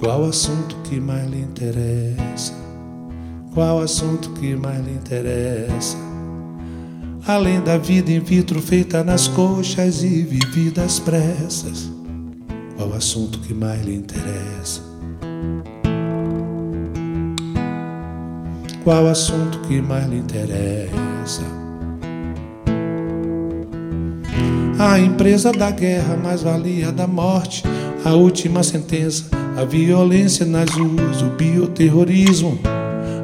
Qual assunto que mais lhe interessa? Qual assunto que mais lhe interessa? Além da vida in vitro feita nas coxas e vivida às pressas, qual assunto que mais lhe interessa? Qual assunto que mais lhe interessa? A empresa da guerra mais valia da morte, a última sentença, a violência nas ruas, o bioterrorismo,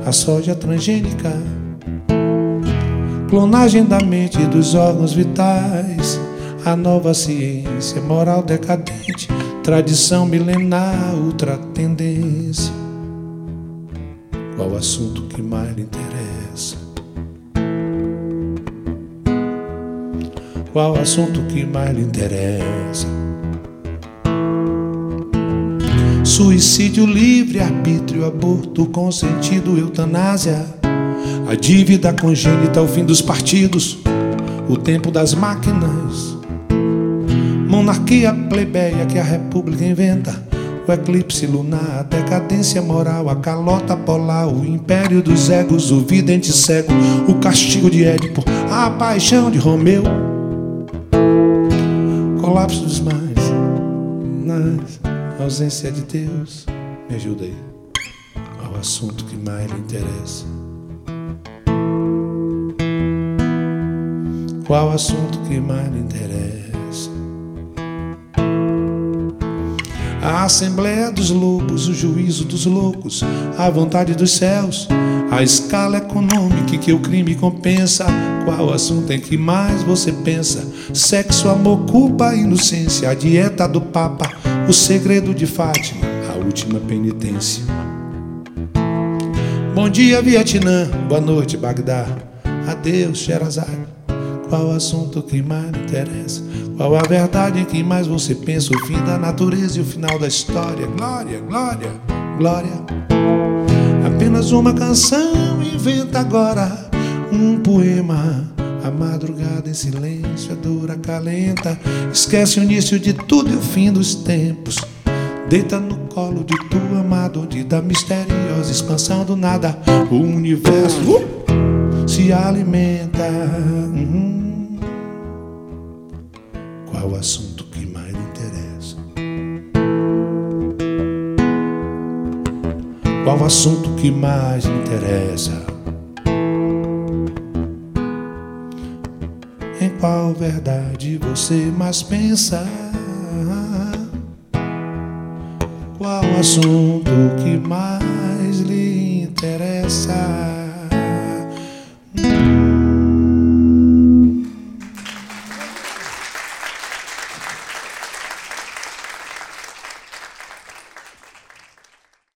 a soja transgênica, clonagem da mente e dos órgãos vitais, a nova ciência, moral decadente, tradição milenar, ultra tendência. Qual o assunto que mais lhe interessa? Qual o assunto que mais lhe interessa? Suicídio livre, arbítrio, aborto consentido, eutanásia. A dívida congênita, o fim dos partidos, o tempo das máquinas. Monarquia plebeia que a república inventa. O eclipse lunar, a decadência moral, a calota polar, o império dos egos, o vidente cego, o castigo de Édipo, a paixão de Romeu colapso dos mais, na ausência de Deus. Me ajuda aí. Qual o assunto que mais lhe interessa? Qual assunto que mais lhe interessa? A Assembleia dos Lobos, o juízo dos loucos, a vontade dos céus, a escala econômica que o crime compensa. Qual assunto em que mais você pensa? Sexo, amor, culpa, inocência, a dieta do Papa, o segredo de Fátima, a última penitência. Bom dia, Vietnã. Boa noite, Bagdá. Adeus, Sherazade. Qual assunto que mais interessa? Qual a verdade em que mais você pensa? O fim da natureza e o final da história. Glória, glória, glória. Apenas uma canção inventa agora um poema. A madrugada em silêncio, a dor acalenta. Esquece o início de tudo e o fim dos tempos. Deita no colo de tua amada, onde da misteriosa expansão do nada o universo uh, se alimenta. Uhum. Qual o assunto que mais lhe interessa? Qual o assunto que mais lhe interessa? Em qual verdade você mais pensa? Qual assunto que mais lhe interessa?